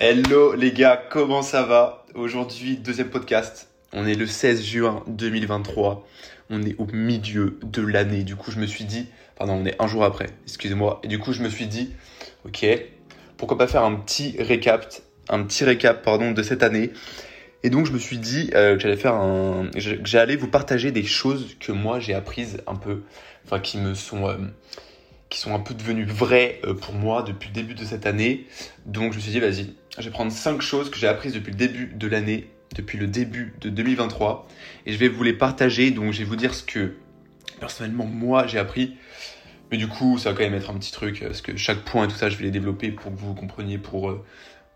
Hello les gars, comment ça va? Aujourd'hui, deuxième podcast. On est le 16 juin 2023. On est au milieu de l'année. Du coup, je me suis dit, pardon, on est un jour après, excusez-moi. Et du coup, je me suis dit, ok, pourquoi pas faire un petit récap, un petit récap, pardon, de cette année. Et donc, je me suis dit euh, que j'allais faire un, vous partager des choses que moi j'ai apprises un peu, enfin qui me sont euh, qui sont un peu devenues vraies euh, pour moi depuis le début de cette année. Donc je me suis dit, vas-y, je vais prendre 5 choses que j'ai apprises depuis le début de l'année, depuis le début de 2023, et je vais vous les partager. Donc je vais vous dire ce que personnellement moi j'ai appris. Mais du coup, ça va quand même être un petit truc, parce que chaque point et tout ça, je vais les développer pour que vous compreniez pour, euh,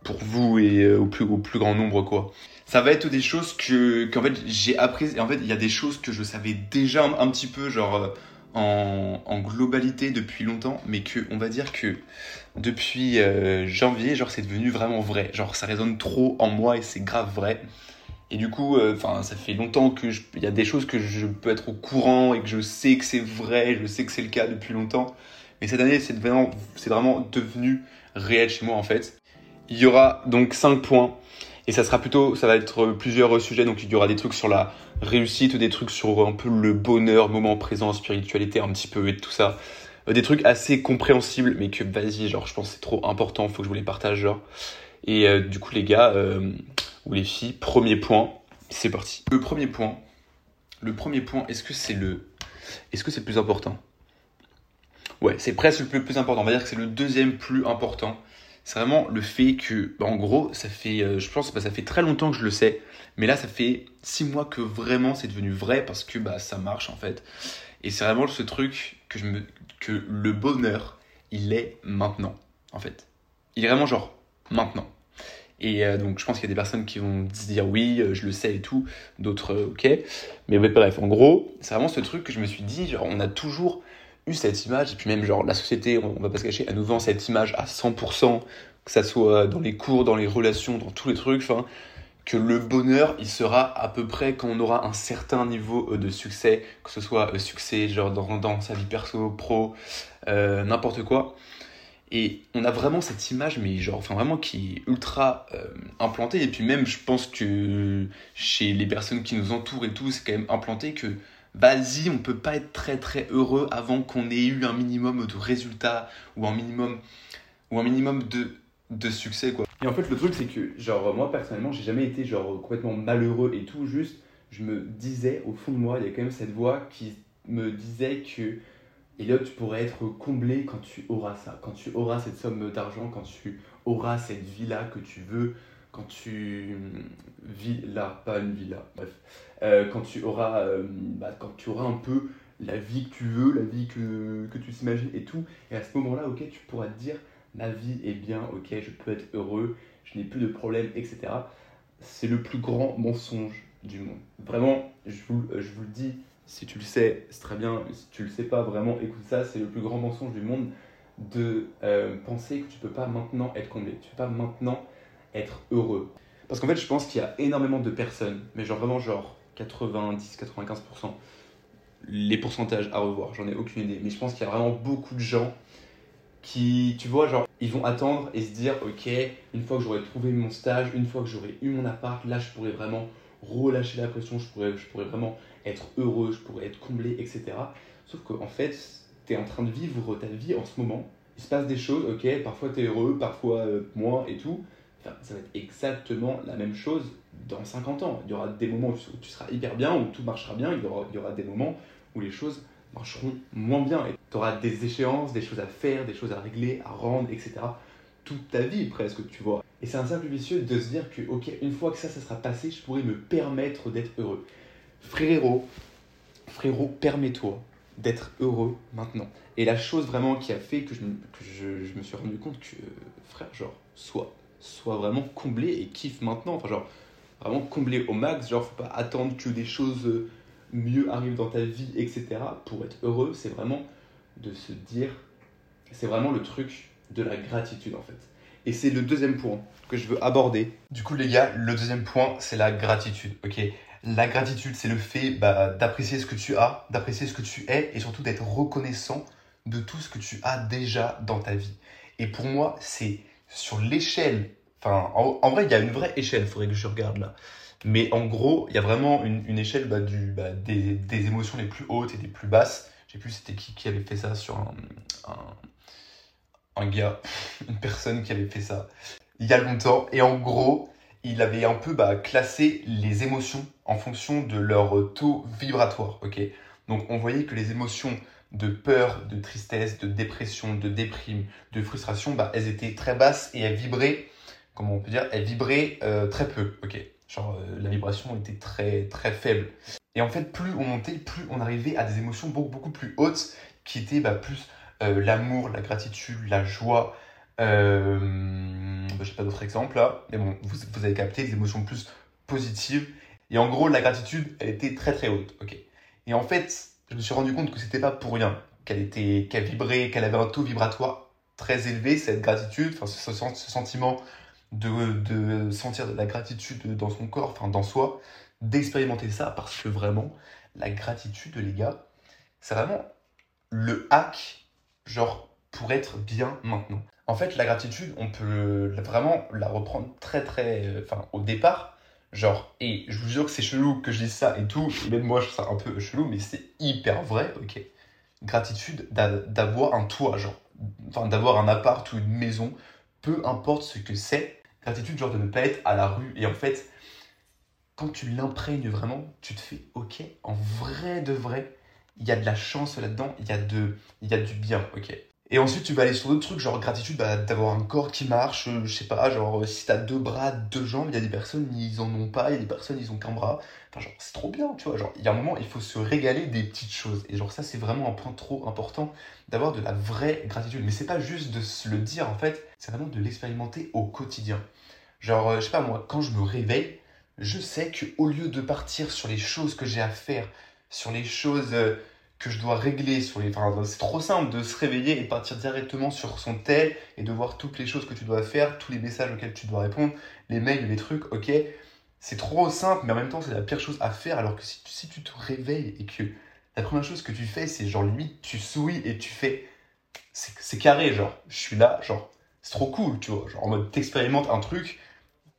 pour vous et euh, au, plus, au plus grand nombre, quoi. Ça va être des choses que, qu'en fait, j'ai apprises. Et en fait, il y a des choses que je savais déjà un petit peu, genre, en, globalité depuis longtemps, mais que on va dire que depuis euh, janvier, genre c'est devenu vraiment vrai. Genre ça résonne trop en moi et c'est grave vrai. Et du coup, enfin, ça fait longtemps que il y a des choses que je peux être au courant et que je sais que c'est vrai, je sais que c'est le cas depuis longtemps. Mais cette année, c'est vraiment, c'est vraiment devenu réel chez moi en fait. Il y aura donc 5 points et ça sera plutôt, ça va être plusieurs sujets. Donc il y aura des trucs sur la réussite, des trucs sur un peu le bonheur, moment présent, spiritualité, un petit peu et tout ça. Des trucs assez compréhensibles, mais que vas-y, genre je pense c'est trop important, faut que je vous les partage, genre. Et euh, du coup les gars, euh, ou les filles, premier point, c'est parti. Le premier point, le premier point, est-ce que c'est le, est-ce que c'est le plus important? Ouais, c'est presque le plus important. On va dire que c'est le deuxième plus important c'est vraiment le fait que, bah, en gros, ça fait, euh, je pense, bah, ça fait très longtemps que je le sais, mais là, ça fait six mois que vraiment c'est devenu vrai parce que bah, ça marche en fait. Et c'est vraiment ce truc que, je me, que le bonheur, il est maintenant, en fait. Il est vraiment genre maintenant. Et euh, donc, je pense qu'il y a des personnes qui vont se dire oui, euh, je le sais et tout, d'autres ok. Mais bref, en gros, c'est vraiment ce truc que je me suis dit, genre, on a toujours cette image, et puis même genre la société, on, va pas se cacher, elle nous vend cette image à 100%, que ça soit dans les cours, dans les relations, dans tous les trucs, que le bonheur, il sera à peu près quand on aura un certain niveau euh, de succès, que ce soit euh, succès genre dans, dans sa vie perso, pro, euh, n'importe quoi. Et on a vraiment cette image, mais genre, enfin vraiment qui est ultra implantée. Et puis même, je pense que chez les personnes qui nous entourent et tout, c'est quand même implanté que vas-y, on peut pas être très très heureux avant qu'on ait eu un minimum de résultats ou un minimum de, succès quoi. Et en fait le truc c'est que genre moi personnellement j'ai jamais été genre complètement malheureux et tout. Juste je me disais au fond de moi il y a quand même cette voix qui me disait que Elliot tu pourrais être comblé quand tu auras ça, quand tu auras cette somme d'argent, quand tu auras cette vie là que tu veux, quand tu vis là, pas une villa, bref, euh, quand tu auras, euh, bah, quand tu auras un peu la vie que tu veux, la vie que, que tu t'imagines et tout, et à ce moment-là, ok, tu pourras te dire, ma vie est bien, ok, je peux être heureux, je n'ai plus de problèmes, etc. C'est le plus grand mensonge du monde. Vraiment, je vous, je vous le dis, si tu le sais, c'est très bien, si tu le sais pas, vraiment, écoute ça, c'est le plus grand mensonge du monde de euh, penser que tu peux pas maintenant être comblé, tu peux pas maintenant être heureux. Parce qu'en fait, je pense qu'il y a énormément de personnes, mais genre vraiment genre 90-95%, les pourcentages à revoir, j'en ai aucune idée, mais je pense qu'il y a vraiment beaucoup de gens qui, tu vois, genre, ils vont attendre et se dire, ok, une fois que j'aurai trouvé mon stage, une fois que j'aurai eu mon appart, là, je pourrais vraiment relâcher la pression, je pourrais, je pourrais vraiment être heureux, je pourrais être comblé, etc. Sauf qu'en fait, tu es en train de vivre ta vie en ce moment, il se passe des choses, ok, parfois tu es heureux, parfois euh, moins et tout, ça va être exactement la même chose dans 50 ans. Il y aura des moments où tu seras hyper bien, où tout marchera bien, il y aura, il des moments où les choses marcheront moins bien. Et tu auras des échéances, des choses à faire, des choses à régler, à rendre, etc. Toute ta vie presque, tu vois. Et c'est un simple vicieux de se dire que, ok, une fois que ça, ça sera passé, je pourrai me permettre d'être heureux. Frérot, frérot, permets-toi d'être heureux maintenant. Et la chose vraiment qui a fait que je, me suis rendu compte que, frère, genre, soit soit vraiment comblé et kiffe maintenant. Enfin, genre, vraiment comblé au max. Genre, faut pas attendre que des choses mieux arrivent dans ta vie, etc. pour être heureux. C'est vraiment de se dire. C'est vraiment le truc de la gratitude, en fait. Et c'est le deuxième point que je veux aborder. Du coup, les gars, le deuxième point, c'est la gratitude. Ok? La gratitude, c'est le fait bah, d'apprécier ce que tu as, d'apprécier ce que tu es et surtout d'être reconnaissant de tout ce que tu as déjà dans ta vie. Et pour moi, c'est sur l'échelle Enfin, en, vrai, il y a une vraie échelle, il faudrait que je regarde là. Mais en gros, il y a vraiment une, échelle bah, du, bah, des, émotions les plus hautes et des plus basses. Je sais plus c'était qui, qui avait fait ça sur un, un, gars, une personne qui avait fait ça il y a longtemps. Et en gros, il avait un peu bah, classé les émotions en fonction de leur taux vibratoire. ok? Donc on voyait que les émotions de peur, de tristesse, de dépression, de déprime, de frustration, bah, elles étaient très basses et elles vibraient, comment on peut dire, elles vibraient euh, très peu. ok Genre euh, la vibration était très très faible. Et en fait, plus on montait, plus on arrivait à des émotions beaucoup, beaucoup plus hautes qui étaient bah, plus euh, l'amour, la gratitude, la joie, bah, je n'ai pas d'autres exemples là, mais bon, vous, vous, avez capté des émotions plus positives. Et en gros, la gratitude, elle était très très haute. ok et en fait, je me suis rendu compte que c'était pas pour rien qu'elle était, qu'elle vibrait, qu'elle avait un taux vibratoire très élevé, cette gratitude, ce, sentiment de, de, sentir de la gratitude dans son corps, enfin dans soi, d'expérimenter ça parce que vraiment, la gratitude, les gars, c'est vraiment le hack, genre, pour être bien maintenant. En fait, la gratitude, on peut vraiment la reprendre très très. Euh, enfin, au départ, genre, et je vous jure que c'est chelou que je dise ça et tout, et même moi je trouve ça un peu chelou, mais c'est hyper vrai, ok. Gratitude d'avoir un toit, genre, enfin, d'avoir un appart ou une maison, peu importe ce que c'est. Gratitude, genre, de ne pas être à la rue. Et en fait, quand tu l'imprègnes vraiment, tu te fais, ok, en vrai de vrai, il y a de la chance là-dedans, il y, a il y a du bien, ok. Et ensuite, tu vas aller sur d'autres trucs, genre gratitude bah, d'avoir un corps qui marche, euh, je sais pas, genre si t'as deux bras, deux jambes, il y a des personnes, ils en ont pas, il y a des personnes, ils ont qu'un bras. Enfin, genre, c'est trop bien, tu vois. Genre, il y a un moment, il faut se régaler des petites choses. Et genre, ça, c'est vraiment un point trop important d'avoir de la vraie gratitude. Mais c'est pas juste de se le dire, en fait, c'est vraiment de l'expérimenter au quotidien. Genre, euh, je sais pas, moi, quand je me réveille, je sais qu'au lieu de partir sur les choses que j'ai à faire, sur les choses. Euh, que je dois régler sur les. Enfin, c'est trop simple de se réveiller et partir directement sur son tel et de voir toutes les choses que tu dois faire, tous les messages auxquels tu dois répondre, les mails, les trucs, ok. C'est trop simple, mais en même temps, c'est la pire chose à faire. Alors que si tu, si tu te réveilles et que la première chose que tu fais, c'est genre limite, tu souris et tu fais. C'est carré, genre, je suis là, genre, c'est trop cool, tu vois. Genre, en mode, t'expérimentes un truc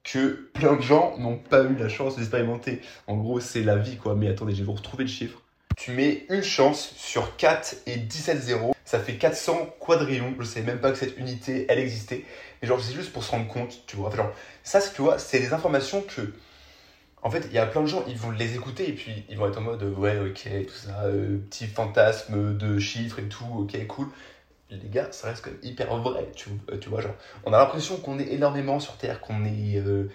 que plein de gens n'ont pas eu la chance d'expérimenter. En gros, c'est la vie, quoi. Mais attendez, je vais vous retrouver le chiffre tu mets une chance sur 4 et 17 zéros. Ça fait 400 quadrillions. Je sais même pas que cette unité, elle existait. Mais genre, c'est juste pour se rendre compte, tu vois. genre, ça, tu vois, c'est des informations que. En fait, il y a plein de gens, ils vont les écouter et puis ils vont être en mode ouais, ok, tout ça, euh, petit fantasme de chiffres et tout, ok, cool. Les gars, ça reste quand même hyper vrai, tu, euh, tu vois. Genre, on a l'impression qu'on est énormément sur Terre, qu'on est 8 euh,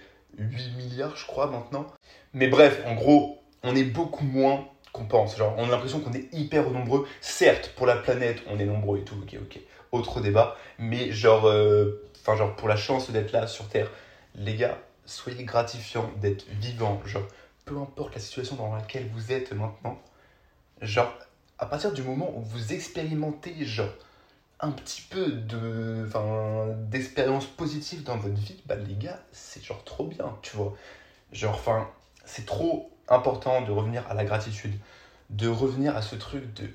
milliards, je crois, maintenant. Mais bref, en gros, on est beaucoup moins qu'on pense. Genre, on a l'impression qu'on est hyper nombreux. Certes, pour la planète, on est nombreux et tout, ok, ok. Autre débat. Mais genre, euh, enfin, genre, pour la chance d'être là sur Terre, les gars, soyez gratifiants d'être vivants. Genre, peu importe la situation dans laquelle vous êtes maintenant, genre, à partir du moment où vous expérimentez, genre, un petit peu de, d'expérience positive dans votre vie, bah les gars, c'est genre trop bien, tu vois. Genre, enfin, c'est trop important de revenir à la gratitude, de revenir à ce truc de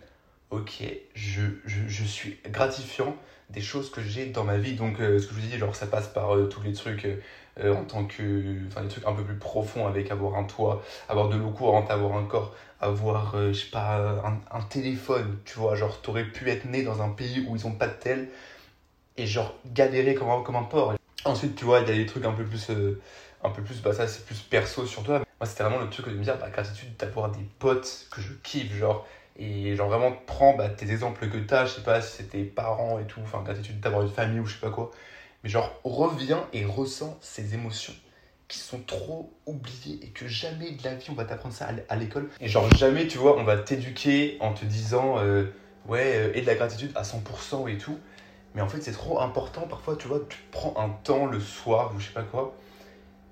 ok, je, je, suis gratifiant des choses que j'ai dans ma vie. Donc, euh, ce que je vous dis, genre, ça passe par euh, tous les trucs euh, en tant que. Enfin, les trucs un peu plus profonds avec avoir un toit, avoir de l'eau courante, avoir un corps, avoir, je sais pas, un, téléphone, tu vois. Genre, t'aurais pu être né dans un pays où ils ont pas de tel et genre galérer comme comme un porc. Ensuite, tu vois, il y a des trucs un peu plus un peu plus, bah ça c'est plus perso sur toi. Moi c'était vraiment le truc de me dire, bah gratitude d'avoir des potes que je kiffe, genre, et genre vraiment prends bah, tes exemples que t'as, je sais pas si c'est tes parents et tout, enfin gratitude d'avoir une famille ou je sais pas quoi, mais genre reviens et ressens ces émotions qui sont trop oubliées et que jamais de la vie on va t'apprendre ça à l'école. Et genre jamais tu vois on va t'éduquer en te disant euh, ouais euh, et de la gratitude à 100% et tout. Mais en fait c'est trop important parfois tu vois tu prends un temps le soir ou je sais pas quoi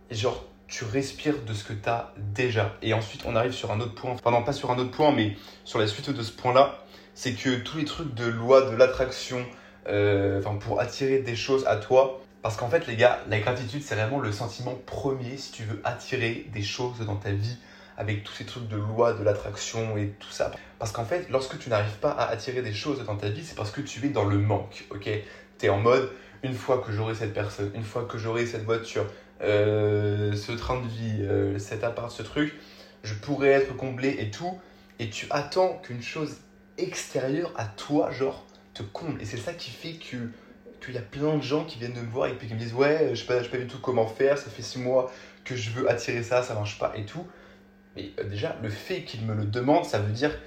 et genre tu respires de ce que tu as déjà. Et ensuite, on arrive sur un autre point, enfin non pas sur un autre point, mais sur la suite de ce point-là, c'est que tous les trucs de loi de l'attraction, euh, pour attirer des choses à toi, parce qu'en fait les gars, la gratitude c'est vraiment le sentiment premier si tu veux attirer des choses dans ta vie avec tous ces trucs de loi de l'attraction et tout ça. Parce qu'en fait, lorsque tu n'arrives pas à attirer des choses dans ta vie, c'est parce que tu es dans le manque, ok? Tu es en mode, une fois que j'aurai cette personne, une fois que j'aurai cette voiture, euh, ce train de vie, euh, cet appart, ce truc, je pourrais être comblé et tout. Et tu attends qu'une chose extérieure à toi, genre, te comble. Et c'est ça qui fait que qu'il y a plein de gens qui viennent de me voir et puis qui me disent ouais je sais pas, sais pas du tout comment faire ça fait six mois que je veux attirer ça ça marche pas et tout mais euh, déjà le fait qu'ils me le demandent ça veut dire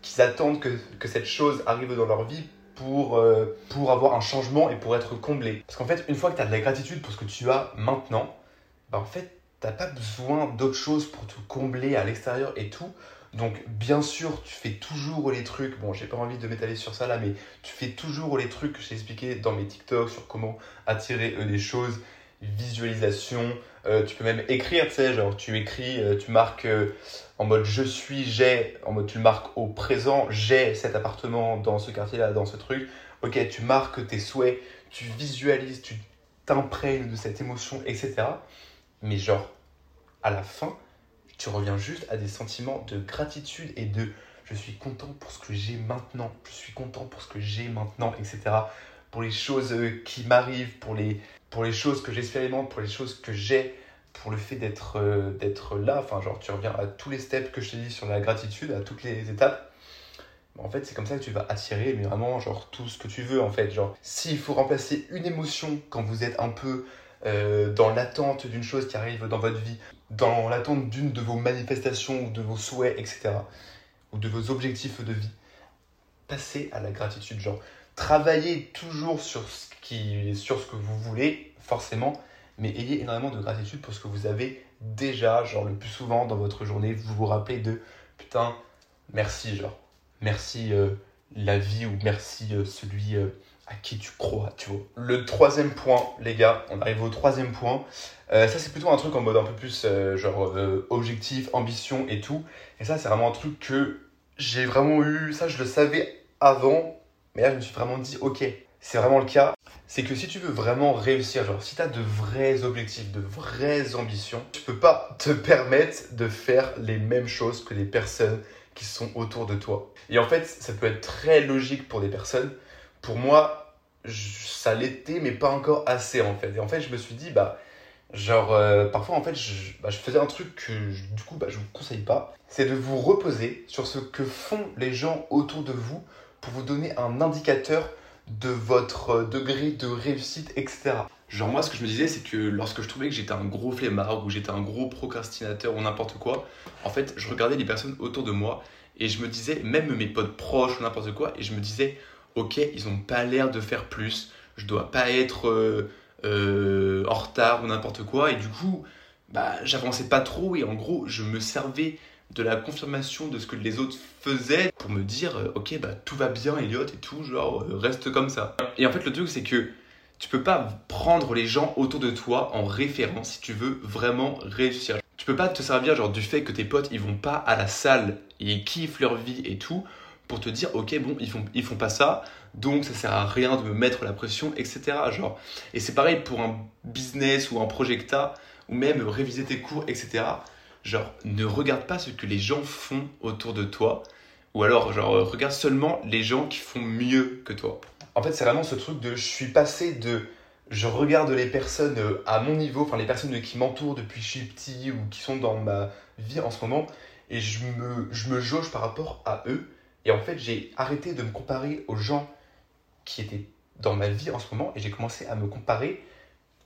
qu'ils attendent que, que, cette chose arrive dans leur vie pour, pour avoir un changement et pour être comblé parce qu'en fait une fois que tu as de la gratitude pour ce que tu as maintenant bah en fait t'as pas besoin d'autre chose pour te combler à l'extérieur et tout donc, bien sûr, tu fais toujours les trucs. Bon, j'ai pas envie de m'étaler sur ça là, mais tu fais toujours les trucs que j'ai expliqué dans mes TikTok sur comment attirer euh, des choses, visualisation. Euh, tu peux même écrire, tu sais, genre tu écris, euh, tu marques en mode je suis, j'ai, en mode tu le marques au présent, j'ai cet appartement dans ce quartier-là, dans ce truc. Ok, tu marques tes souhaits, tu visualises, tu t'imprègnes de cette émotion, etc. Mais genre, à la fin, tu reviens juste à des sentiments de gratitude et de je suis content pour ce que j'ai maintenant, je suis content pour ce que j'ai maintenant, etc. Pour les choses euh, qui m'arrivent, pour les, pour les choses que j'expérimente, pour les choses que j'ai, pour le fait d'être euh, d'être là. Enfin, genre, tu reviens à tous les steps que je t'ai dit sur la gratitude, à toutes les étapes. En fait, c'est comme ça que tu vas attirer, mais vraiment, genre, tout ce que tu veux, en fait. Genre, s'il faut remplacer une émotion quand vous êtes un peu euh, dans l'attente d'une chose qui arrive dans votre vie, dans l'attente d'une de vos manifestations ou de vos souhaits, etc., ou de vos objectifs de vie, passez à la gratitude. Genre, travaillez toujours sur ce, qui, sur ce que vous voulez, forcément, mais ayez énormément de gratitude pour ce que vous avez déjà, genre le plus souvent dans votre journée, vous vous rappelez de putain, merci, genre, merci euh, la vie ou merci euh, celui à qui tu crois, tu vois. Le troisième point, les gars, on arrive au troisième point. Euh, ça, c'est plutôt un truc en mode un peu plus euh, genre euh, objectif, ambition et tout. Et ça, c'est vraiment un truc que j'ai vraiment eu. Ça, je le savais avant, mais là, je me suis vraiment dit, ok, c'est vraiment le cas. C'est que si tu veux vraiment réussir, genre si tu as de vrais objectifs, de vraies ambitions, tu peux pas te permettre de faire les mêmes choses que les personnes qui sont autour de toi. Et en fait, ça peut être très logique pour des personnes. Pour moi, ça l'était, mais pas encore assez en fait. Et en fait, je me suis dit, bah, genre, euh, parfois en fait, bah, je, faisais un truc que du coup, bah, je vous conseille pas. C'est de vous reposer sur ce que font les gens autour de vous pour vous donner un indicateur de votre degré de réussite, etc. Genre moi ce que je me disais c'est que lorsque je trouvais que j'étais un gros flemmard ou j'étais un gros procrastinateur ou n'importe quoi, en fait je regardais les personnes autour de moi et je me disais, même mes potes proches ou n'importe quoi, et je me disais, ok, ils n'ont pas l'air de faire plus, je dois pas être euh, euh, en retard ou n'importe quoi. Et du coup, bah, j'avançais pas trop et en gros, je me servais de la confirmation de ce que les autres faisaient pour me dire, euh, ok, bah, tout va bien, Elliot, et tout, genre, reste comme ça. Et en fait, le truc, c'est que tu peux pas prendre les gens autour de toi en référence si tu veux vraiment réussir. Tu peux pas te servir genre du fait que tes potes ils vont pas à la salle et ils kiffent leur vie et tout pour te dire ok bon ils font ils font pas ça donc ça sert à rien de me mettre la pression etc genre et c'est pareil pour un business ou un projecta ou même réviser tes cours etc genre ne regarde pas ce que les gens font autour de toi ou alors genre regarde seulement les gens qui font mieux que toi en fait c'est vraiment ce truc de je suis passé de je regarde les personnes euh, à mon niveau, enfin les personnes qui m'entourent depuis que je suis petit ou qui sont dans ma vie en ce moment, et je me, je me jauge par rapport à eux. Et en fait, j'ai arrêté de me comparer aux gens qui étaient dans ma vie en ce moment et j'ai commencé à me comparer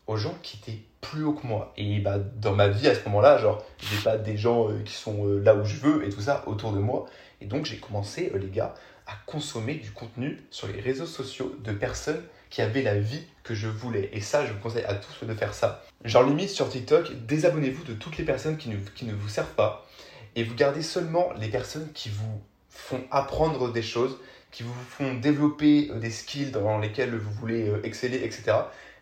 aux gens qui étaient plus haut que moi. Et bah, dans ma vie à ce moment-là, genre, j'ai pas des gens euh, qui sont euh, là où je veux et tout ça autour de moi. Et donc, j'ai commencé, euh, les gars, à consommer du contenu sur les réseaux sociaux de personnes qui avaient la vie que je voulais. Et ça, je vous conseille à tous de faire ça. Genre, limite sur TikTok, désabonnez-vous de toutes les personnes qui ne, qui ne vous servent pas et vous gardez seulement les personnes qui vous font apprendre des choses, qui vous font développer euh, des skills dans lesquels vous voulez euh, exceller, etc.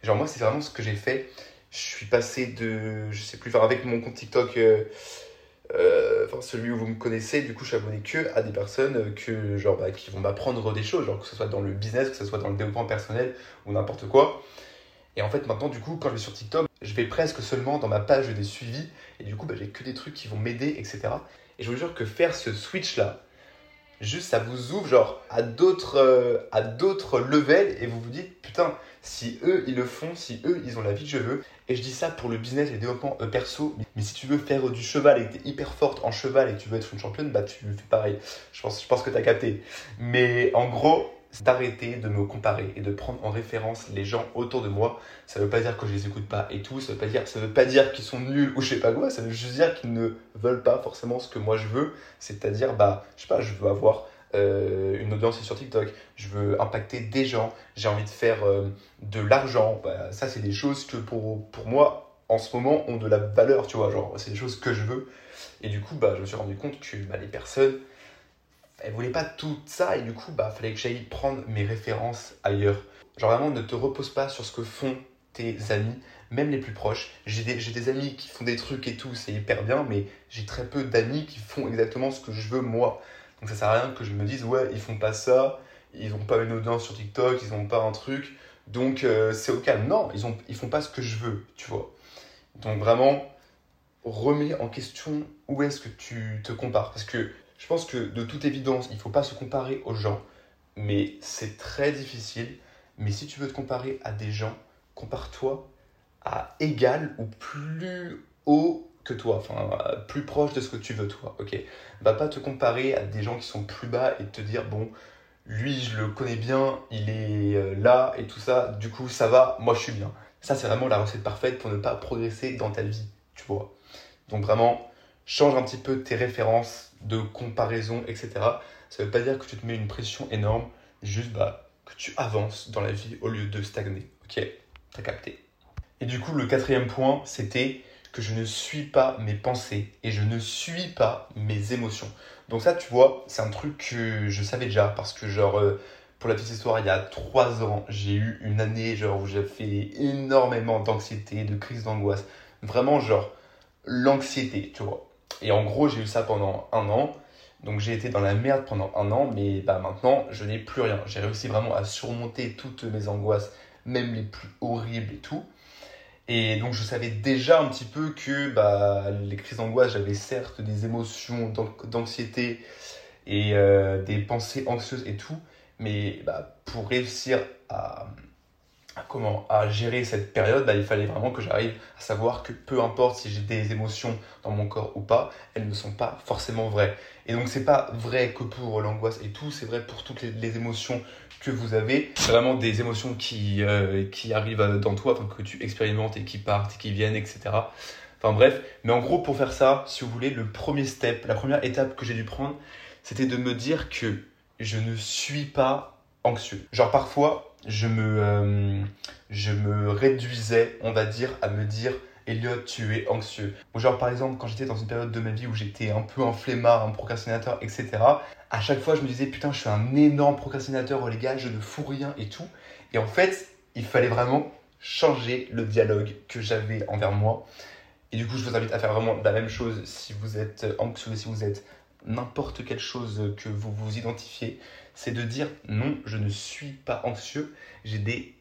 Genre moi, c'est vraiment ce que j'ai fait. Je suis passé de, je sais plus, faire avec mon compte TikTok, euh, enfin celui où vous me connaissez, du coup je suis abonné que à des personnes que, genre, bah, qui vont m'apprendre des choses, genre que ce soit dans le business, que ce soit dans le développement personnel ou n'importe quoi. Et en fait maintenant du coup quand je vais sur TikTok, je vais presque seulement dans ma page des suivis et du coup bah, j'ai que des trucs qui vont m'aider, etc. Et je vous jure que faire ce switch là, juste ça vous ouvre genre à d'autres euh, à d'autres levels et vous vous dites putain si eux ils le font si eux ils ont la vie que je veux. Et je dis ça pour le business et le développement euh, perso mais si tu veux faire du cheval et que tu es hyper forte en cheval et que tu veux être une championne bah tu fais pareil. Je pense je pense que tu as capté. Mais en gros c'est d'arrêter de me comparer et de prendre en référence les gens autour de moi. Ça ne veut pas dire que je les écoute pas et tout, ça veut pas dire, veut pas dire qu'ils sont nuls ou je sais pas quoi, ça veut juste dire qu'ils ne veulent pas forcément ce que moi je veux, c'est-à-dire bah je sais pas, je veux avoir euh, une audience sur TikTok, je veux impacter des gens, j'ai envie de faire euh, de l'argent, bah, ça c'est des choses que pour, pour moi en ce moment ont de la valeur, tu vois, genre c'est des choses que je veux. Et du coup, bah, je me suis rendu compte que bah, les personnes, elle voulait pas tout ça et du coup, bah, fallait que j'aille prendre mes références ailleurs. Genre vraiment, ne te repose pas sur ce que font tes amis, même les plus proches. J'ai des, des, amis qui font des trucs et tout, c'est hyper bien, mais j'ai très peu d'amis qui font exactement ce que je veux moi. Donc ça sert à rien que je me dise, ouais, ils font pas ça, ils n'ont pas une audience sur TikTok, ils n'ont pas un truc, donc euh, c'est ok. Non, ils, ont, ils font pas ce que je veux, tu vois. Donc vraiment, remets en question où est-ce que tu te compares. Parce que je pense que de toute évidence, il ne faut pas se comparer aux gens, mais c'est très difficile. Mais si tu veux te comparer à des gens, compare-toi à égal ou plus haut que toi, enfin plus proche de ce que tu veux toi, ok? Va pas te comparer à des gens qui sont plus bas et te dire bon, lui je le connais bien, il est euh, là et tout ça, du coup ça va, moi je suis bien. Ça c'est vraiment la recette parfaite pour ne pas progresser dans ta vie, tu vois? Donc vraiment, change un petit peu tes références de comparaison, etc. Ça ne veut pas dire que tu te mets une pression énorme, juste bah, que tu avances dans la vie au lieu de stagner. Ok, t'as capté. Et du coup, le quatrième point, c'était que je ne suis pas mes pensées et je ne suis pas mes émotions. Donc ça, tu vois, c'est un truc que je savais déjà parce que genre, euh, pour la petite histoire, il y a trois ans, j'ai eu une année genre où j'ai fait énormément d'anxiété, de crise d'angoisse. Vraiment genre l'anxiété, tu vois. Et en gros, j'ai eu ça pendant un an. Donc j'ai été dans la merde pendant un an, mais bah, maintenant, je n'ai plus rien. J'ai réussi vraiment à surmonter toutes mes angoisses, même les plus horribles et tout. Et donc je savais déjà un petit peu que bah, les crises d'angoisse, j'avais certes des émotions d'anxiété et euh, des pensées anxieuses et tout, mais bah, pour réussir à, comment à gérer cette période, bah, il fallait vraiment que j'arrive à savoir que peu importe si j'ai des émotions dans mon corps ou pas, elles ne sont pas forcément vraies. Et donc c'est pas vrai que pour l'angoisse et tout, c'est vrai pour toutes les, émotions que vous avez. C'est vraiment des émotions qui, euh, qui arrivent dans toi, que tu expérimentes et qui partent et qui viennent, etc. Enfin bref, mais en gros pour faire ça, si vous voulez, le premier step, la première étape que j'ai dû prendre, c'était de me dire que je ne suis pas anxieux. Genre parfois, je me, euh, je me réduisais, on va dire, à me dire Elliot, tu es anxieux. Ou genre, par exemple, quand j'étais dans une période de ma vie où j'étais un peu un flemmard, un procrastinateur, etc., à chaque fois, je me disais Putain, je suis un énorme procrastinateur, les gars, je ne fous rien et tout. Et en fait, il fallait vraiment changer le dialogue que j'avais envers moi. Et du coup, je vous invite à faire vraiment la même chose si vous êtes anxieux, si vous êtes n'importe quelle chose que vous vous identifiez c'est de dire non, je ne suis pas anxieux, j'ai des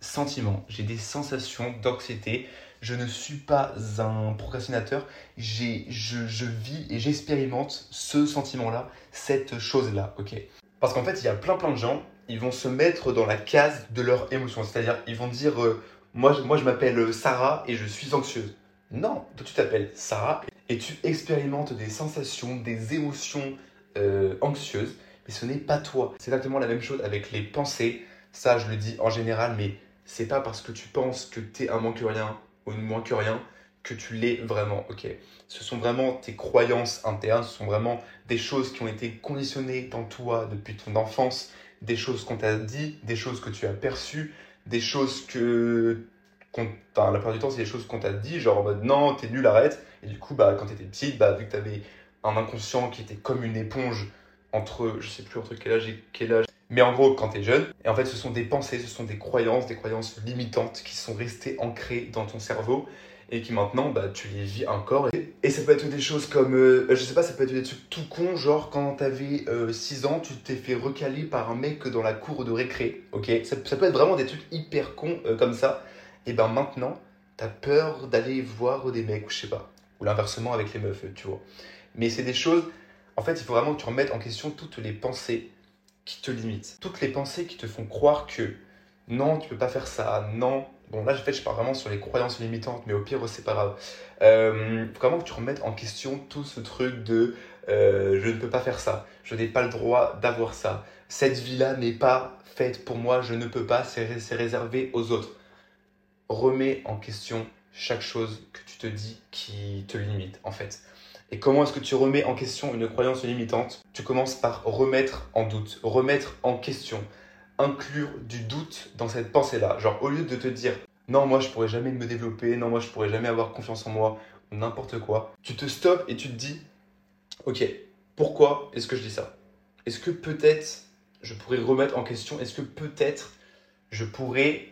sentiments, j'ai des sensations d'anxiété, je ne suis pas un procrastinateur, je, je vis et j'expérimente ce sentiment-là, cette chose-là, ok. Parce qu'en fait, il y a plein plein de gens, ils vont se mettre dans la case de leur émotion, c'est-à-dire ils vont dire euh, moi, moi je m'appelle Sarah et je suis anxieuse. Non, toi tu t'appelles Sarah et tu expérimentes des sensations, des émotions euh, anxieuses ce n'est pas toi. C'est exactement la même chose avec les pensées. Ça, je le dis en général, mais c'est pas parce que tu penses que tu es un moins que rien ou une moins que rien que tu l'es vraiment, ok? Ce sont vraiment tes croyances internes, ce sont vraiment des choses qui ont été conditionnées dans toi depuis ton enfance, des choses qu'on t'a dit, des choses que tu as perçues, des choses que... Enfin, la plupart du temps, c'est des choses qu'on t'a dit, genre en mode non, t'es nul, arrête. Et du coup, bah, quand t'étais petite, bah, vu que t'avais un inconscient qui était comme une éponge entre, je sais plus entre quel âge et quel âge, mais en gros quand tu es jeune. Et en fait, ce sont des pensées, ce sont des croyances, des croyances limitantes qui sont restées ancrées dans ton cerveau et qui maintenant, bah, tu les vis encore. Et, ça peut être des choses comme, euh, je sais pas, ça peut être des trucs tout cons, genre quand t'avais euh, 6 ans, tu t'es fait recaler par un mec dans la cour de récré, ok? Ça, peut être vraiment des trucs hyper cons euh, comme ça. Et ben maintenant, t'as peur d'aller voir des mecs, ou je sais pas, ou l'inversement avec les meufs, tu vois. Mais c'est des choses En fait, il faut vraiment que tu remettes en question toutes les pensées qui te limitent. Toutes les pensées qui te font croire que non, tu peux pas faire ça, non. Bon, là, en fait, je parle vraiment sur les croyances limitantes, mais au pire, c'est pas grave. Euh, faut vraiment que tu remettes en question tout ce truc de euh, je ne peux pas faire ça, je n'ai pas le droit d'avoir ça, cette vie-là n'est pas faite pour moi, je ne peux pas, c'est réservé aux autres. Remets en question chaque chose que tu te dis qui te limite, en fait. Et comment est-ce que tu remets en question une croyance limitante? Tu commences par remettre en doute, remettre en question, inclure du doute dans cette pensée-là. Genre, au lieu de te dire non, moi je pourrais jamais me développer, non, moi je pourrais jamais avoir confiance en moi, n'importe quoi, tu te stops et tu te dis ok, pourquoi est-ce que je dis ça? Est-ce que peut-être je pourrais remettre en question? Est-ce que peut-être je pourrais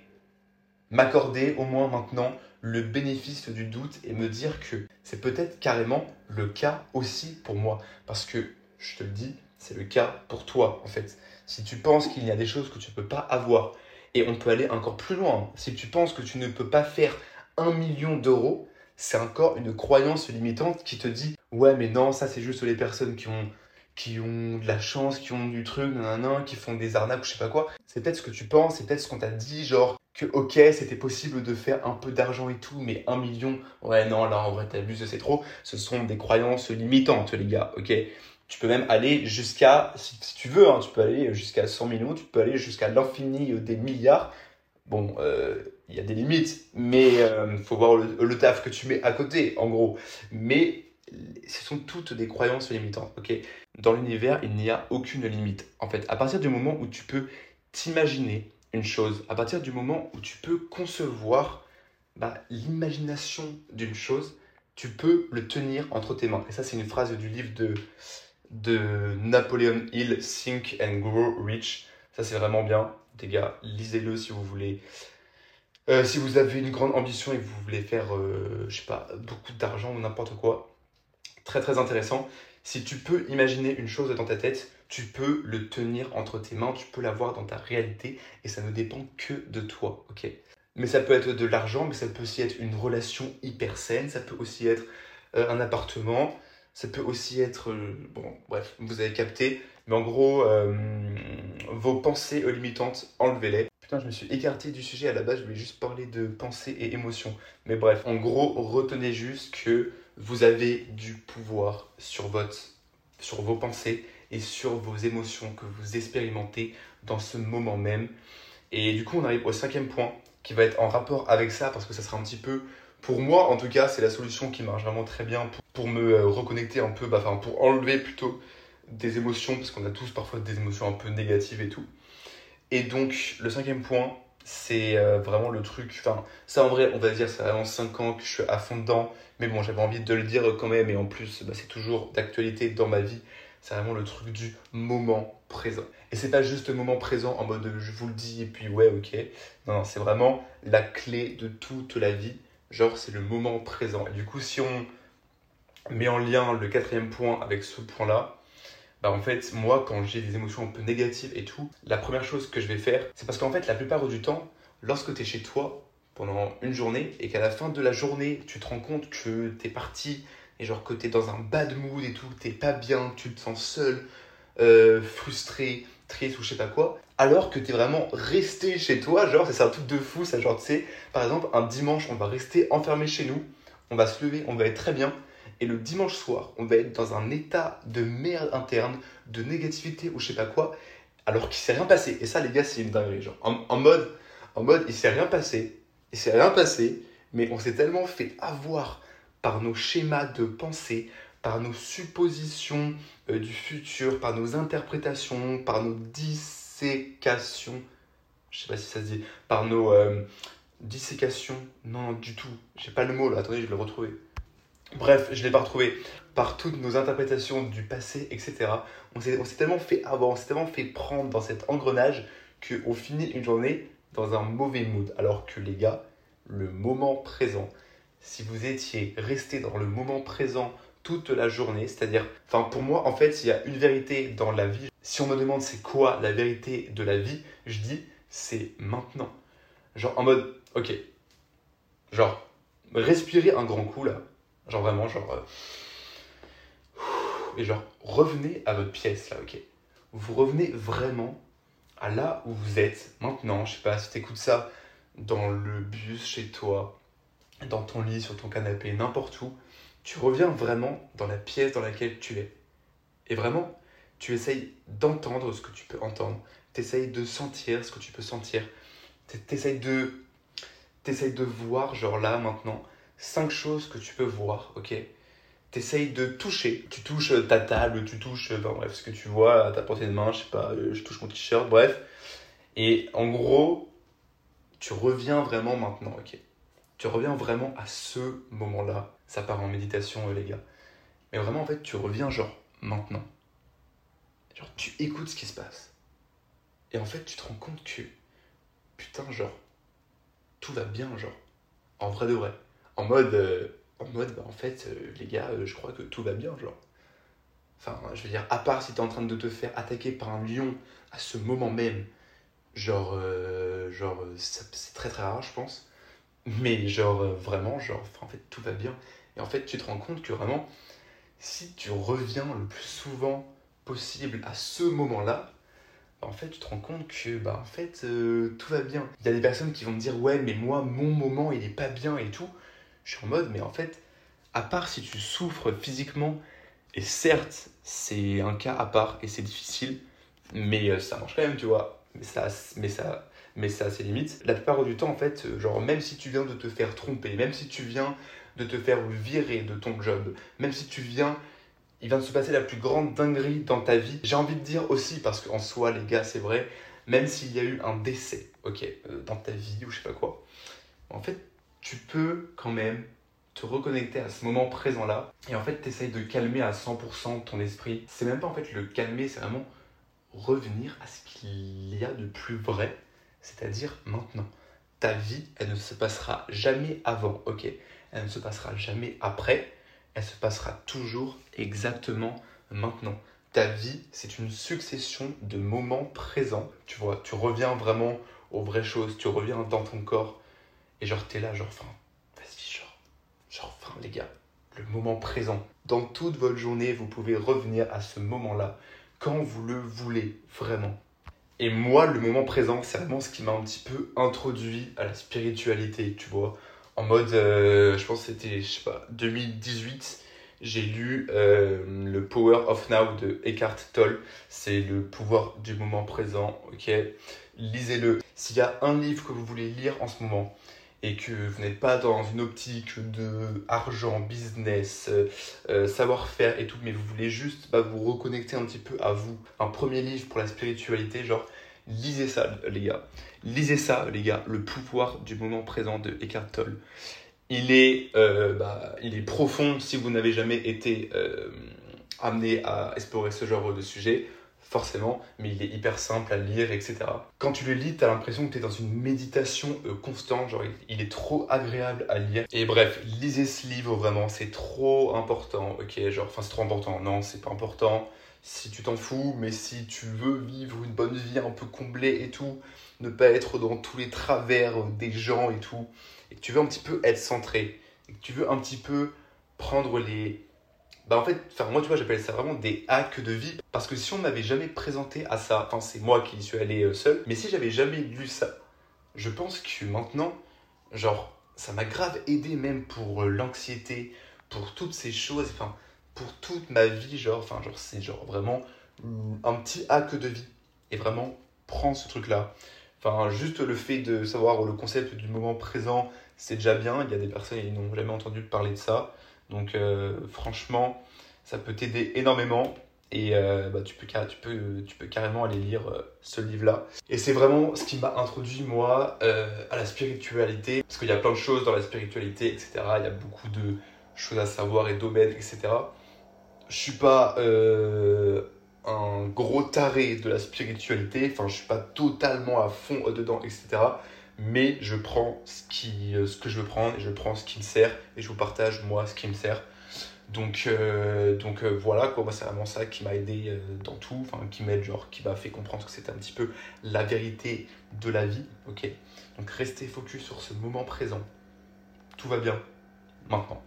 m'accorder au moins maintenant le bénéfice du doute et me dire que c'est peut-être carrément le cas aussi pour moi. Parce que, je te le dis, c'est le cas pour toi en fait. Si tu penses qu'il y a des choses que tu ne peux pas avoir, et on peut aller encore plus loin, si tu penses que tu ne peux pas faire un million d'euros, c'est encore une croyance limitante qui te dit ouais mais non ça c'est juste les personnes qui ont qui ont de la chance, qui ont du truc, nanana, qui font des arnaques ou je sais pas quoi. C'est peut-être ce que tu penses, c'est peut-être ce qu'on t'a dit, genre ok, c'était possible de faire un peu d'argent et tout, mais un million, ouais non, là en vrai t'abuses, c'est trop. Ce sont des croyances limitantes, les gars, ok? Tu peux même aller jusqu'à, si, tu veux, hein, tu peux aller jusqu'à 100 millions, tu peux aller jusqu'à l'infini des milliards. Bon, euh, il y a des limites, mais il euh, faut voir le, taf que tu mets à côté, en gros. Mais ce sont toutes des croyances limitantes, ok? Dans l'univers, il n'y a aucune limite. En fait, à partir du moment où tu peux t'imaginer chose, à partir du moment où tu peux concevoir bah, l'imagination d'une chose, tu peux le tenir entre tes mains. Et ça, c'est une phrase du livre de, de Napoleon Hill, Think and Grow Rich. Ça, c'est vraiment bien. Les gars, lisez-le si vous voulez. Euh, si vous avez une grande ambition et vous voulez faire, euh, je sais pas, beaucoup d'argent ou n'importe quoi, très très intéressant. Si tu peux imaginer une chose dans ta tête, tu peux le tenir entre tes mains, tu peux l'avoir dans ta réalité et ça ne dépend que de toi, ok? Mais ça peut être de l'argent, mais ça peut aussi être une relation hyper saine, ça peut aussi être euh, un appartement, ça peut aussi être, euh, bon, bref, vous avez capté, mais en gros, euh, vos pensées limitantes, enlevez-les. Putain, je me suis écarté du sujet à la base, je voulais juste parler de pensées et émotions. Mais bref, en gros, retenez juste que vous avez du pouvoir sur, votre, sur vos pensées et sur vos émotions que vous expérimentez dans ce moment même. Et du coup, on arrive au cinquième point qui va être en rapport avec ça parce que ça sera un petit peu, pour moi en tout cas, c'est la solution qui marche vraiment très bien pour, me euh, reconnecter un peu, bah, enfin pour enlever plutôt des émotions parce qu'on a tous parfois des émotions un peu négatives et tout. Et donc, le cinquième point, c'est euh, vraiment le truc. Enfin, ça en vrai, on va dire, c'est vraiment 5 ans que je suis à fond dedans. Mais bon, j'avais envie de le dire quand même. Et en plus, bah, c'est toujours d'actualité dans ma vie. C'est vraiment le truc du moment présent. Et c'est pas juste le moment présent en mode je vous le dis et puis ouais, ok. Non, non c'est vraiment la clé de toute la vie. Genre, c'est le moment présent. Et du coup, si on met en lien le quatrième point avec ce point-là, bah en fait, moi, quand j'ai des émotions un peu négatives et tout, la première chose que je vais faire, c'est parce qu'en fait, la plupart du temps, lorsque tu es chez toi pendant une journée et qu'à la fin de la journée, tu te rends compte que tu es parti et genre que tu es dans un bad mood et tout, t'es pas bien, tu te sens seul, euh, frustré, triste ou je sais pas quoi, alors que tu es vraiment resté chez toi, genre c'est un truc de fou, ça genre tu sais, par exemple, un dimanche, on va rester enfermé chez nous, on va se lever, on va être très bien, et le dimanche soir, on va être dans un état de merde interne, de négativité ou je sais pas quoi, alors qu'il s'est rien passé. Et ça, les gars, c'est une dinguerie. Genre, en, mode, en mode, il s'est rien passé, il s'est rien passé, mais on s'est tellement fait avoir par nos schémas de pensée, par nos suppositions euh, du futur, par nos interprétations, par nos dissécations, je sais pas si ça se dit, par nos euh, dissécations, non, du tout, j'ai pas le mot là, attendez, je vais le retrouver Bref, je ne l'ai pas retrouvé par toutes nos interprétations du passé, etc. On s'est tellement fait avoir, on s'est tellement fait prendre dans cet engrenage qu'on finit une journée dans un mauvais mood. Alors que les gars, le moment présent, si vous étiez resté dans le moment présent toute la journée, c'est-à-dire, enfin pour moi, en fait, il y a une vérité dans la vie. Si on me demande c'est quoi la vérité de la vie, je dis c'est maintenant. Genre en mode, ok, genre, respirer un grand coup là, Genre vraiment, genre. Euh, et genre, revenez à votre pièce là, ok Vous revenez vraiment à là où vous êtes maintenant. Je sais pas si t'écoutes ça dans le bus, chez toi, dans ton lit, sur ton canapé, n'importe où. Tu reviens vraiment dans la pièce dans laquelle tu es. Et vraiment, tu essayes d'entendre ce que tu peux entendre. Tu essayes de sentir ce que tu peux sentir. Tu essayes de, essayes de voir, genre là, maintenant, cinq choses que tu peux voir, ok? T'essayes de toucher. Tu touches ta table, tu touches, enfin bref, ce que tu vois à ta portée de main, je sais pas, euh, je touche mon t-shirt, bref. Et en gros, tu reviens vraiment maintenant, ok? Tu reviens vraiment à ce moment-là. Ça part en méditation, euh, les gars. Mais vraiment, en fait, tu reviens genre maintenant. Genre, tu écoutes ce qui se passe. Et en fait, tu te rends compte que, putain, genre, tout va bien, genre. En vrai de vrai. En mode, euh, en mode, bah, en fait, euh, les gars, euh, je crois que tout va bien, genre. Enfin, je veux dire, à part si t'es en train de te faire attaquer par un lion à ce moment même, genre, genre c'est très très rare, je pense. Mais genre, vraiment, genre, en fait, tout va bien. Et en fait, tu te rends compte que vraiment, si tu reviens le plus souvent possible à ce moment-là, bah, en fait, tu te rends compte que bah, en fait, tout va bien. Il y a des personnes qui vont me dire Ouais, mais moi, mon moment, il est pas bien et tout. Je suis en mode Mais en fait, à part si tu souffres physiquement, et certes, c'est un cas à part et c'est difficile, mais euh, ça marche quand même, tu vois. Mais ça, mais ça, mais ça a ses limites. La plupart du temps, en fait, euh, genre, même si tu viens de te faire tromper, même si tu viens de te faire virer de ton job, même si tu viens il vient de se passer la plus grande dinguerie dans ta vie. J'ai envie de dire aussi, parce qu'en soi, les gars, c'est vrai, même s'il y a eu un décès, ok, euh, dans ta vie ou je sais pas quoi, en fait, tu peux quand même te reconnecter à ce moment présent-là. Et en fait, tu essayes de calmer à 100% ton esprit. C'est même pas en fait le calmer, c'est vraiment revenir à ce qu'il y a de plus vrai, c'est-à-dire maintenant. Ta vie, elle ne se passera jamais avant, ok? Elle ne se passera jamais après elle se passera toujours exactement maintenant. Ta vie, c'est une succession de moments présents. Tu vois, tu reviens vraiment aux vraies choses, tu reviens dans ton corps. Et genre, t'es là, genre, enfin, vas-y, genre, genre, les gars, le moment présent. Dans toute votre journée, vous pouvez revenir à ce moment-là, quand vous le voulez, vraiment. Et moi, le moment présent, c'est vraiment ce qui m'a un petit peu introduit à la spiritualité, tu vois en mode, euh, je pense que c'était, je sais pas, 2018, j'ai lu euh, le Power of Now de Eckhart Tolle. C'est le pouvoir du moment présent, ok Lisez-le. S'il y a un livre que vous voulez lire en ce moment et que vous n'êtes pas dans une optique de argent, business, euh, savoir-faire et tout, mais vous voulez juste bah, vous reconnecter un petit peu à vous, un premier livre pour la spiritualité, genre Lisez ça, les gars. Lisez ça, les gars. Le pouvoir du moment présent de Eckhart Tolle. Il est, euh, bah, il est profond si vous n'avez jamais été euh, amené à explorer ce genre de sujet, forcément, mais il est hyper simple à lire, etc. Quand tu le lis, tu as l'impression que tu es dans une méditation euh, constante, genre il, est trop agréable à lire. Et bref, lisez ce livre vraiment, c'est trop important, ok, genre, enfin c'est trop important, non, c'est pas important si tu t'en fous, mais si tu veux vivre une bonne vie un peu comblée et tout, ne pas être dans tous les travers des gens et tout, et que tu veux un petit peu être centré, et que tu veux un petit peu prendre les... Bah en fait, moi tu vois j'appelle ça vraiment des hacks de vie, parce que si on m'avait jamais présenté à ça, enfin c'est moi qui y suis allé euh, seul, mais si j'avais jamais lu ça, je pense que maintenant, genre, ça m'a grave aidé même pour euh, l'anxiété, pour toutes ces choses, enfin pour toute ma vie, genre, enfin, genre, c'est genre vraiment un petit hack de vie. Et vraiment, prends ce truc-là. Enfin, juste le fait de savoir le concept du moment présent, c'est déjà bien. Il y a des personnes qui n'ont jamais entendu parler de ça. Donc, euh, franchement, ça peut t'aider énormément. Et euh, bah, tu, peux, tu, peux, tu peux carrément aller lire euh, ce livre-là. Et c'est vraiment ce qui m'a introduit, moi, à la spiritualité. Parce qu'il y a plein de choses dans la spiritualité, etc. Il y a beaucoup de choses à savoir et domaines, etc je suis pas un gros taré de la spiritualité, enfin je suis pas totalement à fond dedans, etc. Mais je prends ce, qui, euh, que je veux prendre et je prends ce qui me sert et je vous partage moi ce qui me sert. Donc, euh, donc voilà, quoi, moi c'est vraiment ça qui m'a aidé dans tout, enfin qui m'aide, genre qui m'a fait comprendre que c'était un petit peu la vérité de la vie, ok? Donc restez focus sur ce moment présent. Tout va bien, maintenant.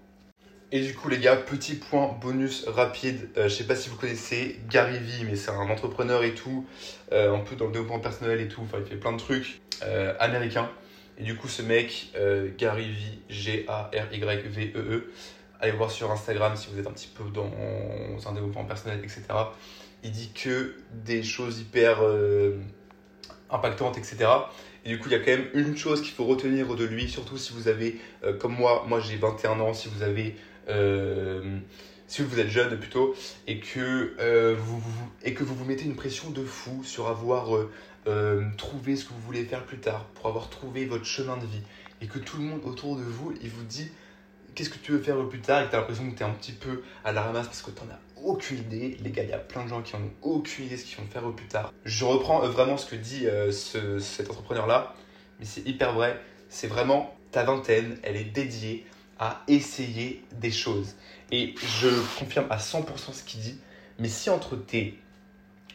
Et du coup, les gars, petit point bonus rapide. Euh, je sais pas si vous connaissez Gary Vee, mais c'est un entrepreneur et tout, euh, un peu dans le développement personnel et tout. Enfin, il fait plein de trucs euh, américains. Et du coup, ce mec, Gary Vee, G-A-R-Y-V-E-E, e, allez voir sur Instagram si vous êtes un petit peu dans un développement personnel, etc. Il dit que des choses hyper impactantes, etc. Et du coup, il y a quand même une chose qu'il faut retenir de lui, surtout si vous avez, comme moi, moi j'ai 21 ans, si vous avez euh, si vous êtes jeune plutôt, et que, euh, vous, et que vous vous mettez une pression de fou sur avoir euh, trouvé ce que vous voulez faire plus tard, pour avoir trouvé votre chemin de vie, et que tout le monde autour de vous, il vous dit qu'est-ce que tu veux faire plus tard, et que tu as l'impression que tu es un petit peu à la ramasse parce que tu n'en as aucune idée. Les gars, il y a plein de gens qui en ont aucune idée ce qu'ils vont faire au plus tard. Je reprends vraiment ce que dit ce, cet entrepreneur-là, mais c'est hyper vrai. C'est vraiment ta vingtaine, elle est dédiée à essayer des choses. Et je confirme à 100% ce qu'il dit. Mais si entre tes...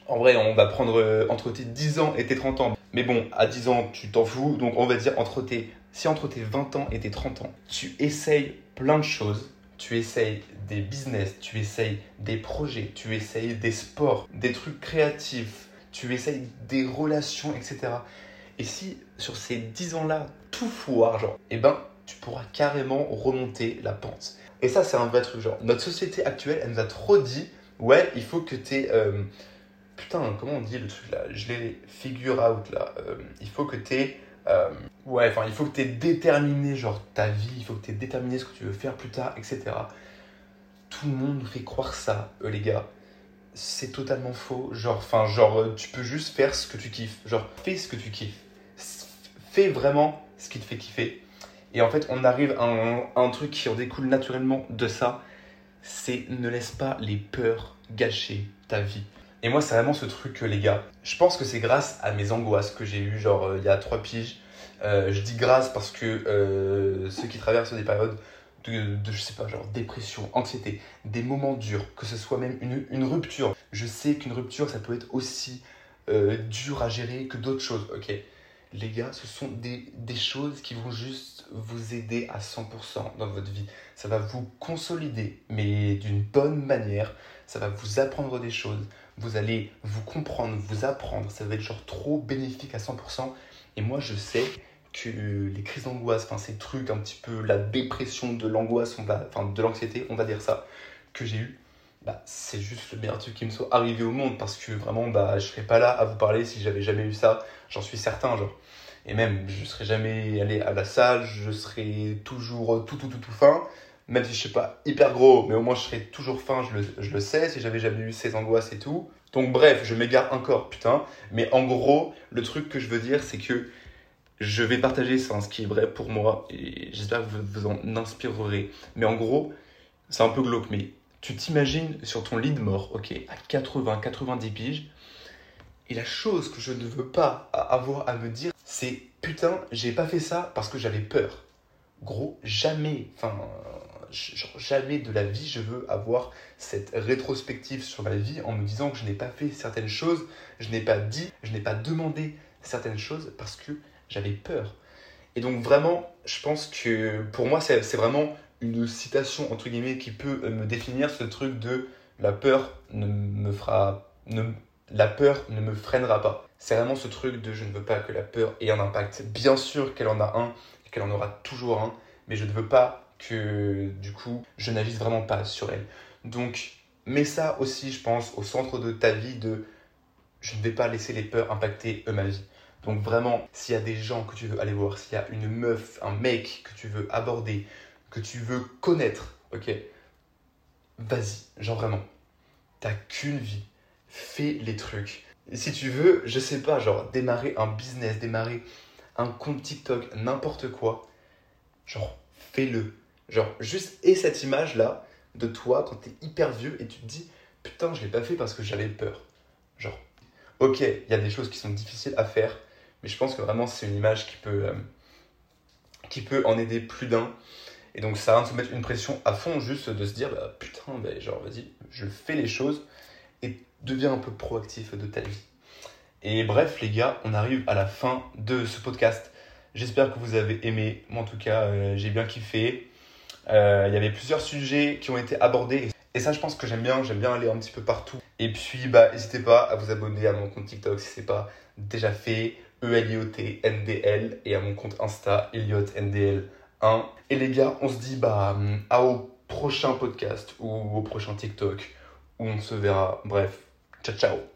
En vrai, on va prendre euh, entre tes 10 ans et tes 30 ans. Mais bon, à 10 ans, tu t'en fous. Donc on va dire entre tes... Si entre tes 20 ans et tes 30 ans, tu essayes plein de choses, tu essayes des business, tu essayes des projets, tu essayes des sports, des trucs créatifs, tu essayes des relations, etc. Et si sur ces 10 ans-là, tout foire, genre, eh ben, tu pourras carrément remonter la pente. Et ça, c'est un vrai truc. Genre, notre société actuelle, elle nous a trop dit ouais, il faut que tu. Euh, putain, comment on dit le truc là Je l'ai figure out là. Euh, il faut que tu. Euh, ouais, enfin, il faut que tu déterminé genre ta vie, il faut que tu déterminé ce que tu veux faire plus tard, etc. Tout le monde fait croire ça, les gars. C'est totalement faux. Genre, enfin, genre, tu peux juste faire ce que tu kiffes. Genre, fais ce que tu kiffes. Fais vraiment ce qui te fait kiffer. Et en fait, on arrive à un, truc qui en découle naturellement de ça, c'est ne laisse pas les peurs gâcher ta vie. Et moi, c'est vraiment ce truc, les gars. Je pense que c'est grâce à mes angoisses que j'ai eues, genre, euh, il y a trois piges. Euh, je dis grâce parce que euh, ceux qui traversent des périodes de, je sais pas, genre dépression, anxiété, des moments durs, que ce soit même une, une rupture. Je sais qu'une rupture, ça peut être aussi dur à gérer que d'autres choses, ok? Les gars, ce sont des, choses qui vont juste vous aider à 100% dans votre vie. Ça va vous consolider, mais d'une bonne manière. Ça va vous apprendre des choses. Vous allez vous comprendre, vous apprendre. Ça va être genre trop bénéfique à 100%. Et moi, je sais que les crises d'angoisse, enfin ces trucs un petit peu, la dépression de l'angoisse, enfin de l'anxiété, on va dire ça, que j'ai eu, bah, c'est juste le meilleur truc qui me soit arrivé au monde parce que vraiment, bah, je serais pas là à vous parler si j'avais jamais eu ça. J'en suis certain, genre. Et même, je serais jamais allé à la salle, je serais toujours tout, tout, tout, tout fin. Même si je suis pas hyper gros, mais au moins je serais toujours fin, je le, je le sais, si j'avais jamais eu ces angoisses et tout. Donc bref, je m'égare encore, putain. Mais en gros, le truc que je veux dire, c'est que je vais partager ça, ce qui est vrai pour moi, et j'espère que vous en inspirerez. Mais en gros, c'est un peu glauque, mais tu t'imagines sur ton lit de mort, ok, à 80, 90 piges, et la chose que je ne veux pas avoir à me dire, c'est putain, j'ai pas fait ça parce que j'avais peur. Gros, jamais, enfin, jamais de la vie je veux avoir cette rétrospective sur ma vie en me disant que je n'ai pas fait certaines choses, je n'ai pas dit, je n'ai pas demandé certaines choses parce que j'avais peur. Et donc vraiment, je pense que pour moi, c'est vraiment une citation entre guillemets qui peut me définir ce truc de la peur ne me fera ne, la peur ne me freinera pas. C'est vraiment ce truc de je ne veux pas que la peur ait un impact. Bien sûr qu'elle en a un et qu'elle en aura toujours un, mais je ne veux pas que du coup je n'agisse vraiment pas sur elle. Donc mets ça aussi, je pense, au centre de ta vie de je ne vais pas laisser les peurs impacter ma vie. Donc vraiment, s'il y a des gens que tu veux aller voir, s'il y a une meuf, un mec que tu veux aborder, que tu veux connaître, ok, vas-y, genre vraiment, t'as qu'une vie fais les trucs. Si tu veux, je sais pas, genre démarrer un business, démarrer un compte TikTok, n'importe quoi, genre fais-le. Genre juste et cette image là de toi quand t'es hyper vieux et tu te dis putain je l'ai pas fait parce que j'avais peur. Genre ok, il y a des choses qui sont difficiles à faire, mais je pense que vraiment c'est une image qui peut, euh, qui peut en aider plus d'un. Et donc ça va de se mettre une pression à fond, juste de se dire bah, putain, bah, genre vas-y, je fais les choses et deviens un peu proactif de ta vie. Et bref, les gars, on arrive à la fin de ce podcast. J'espère que vous avez aimé. Moi, en tout cas, euh, j'ai bien kiffé. Euh, Il y avait plusieurs sujets qui ont été abordés. Et ça, je pense que j'aime bien. J'aime bien aller un petit peu partout. Et puis, bah, n'hésitez pas à vous abonner à mon compte TikTok si c'est pas déjà fait. E E-L-I-O-T-N-D-L. Et à mon compte Insta, EliotNDL1. Et les gars, on se dit bah, à au prochain podcast ou au prochain TikTok où on se verra. Bref, ciao ciao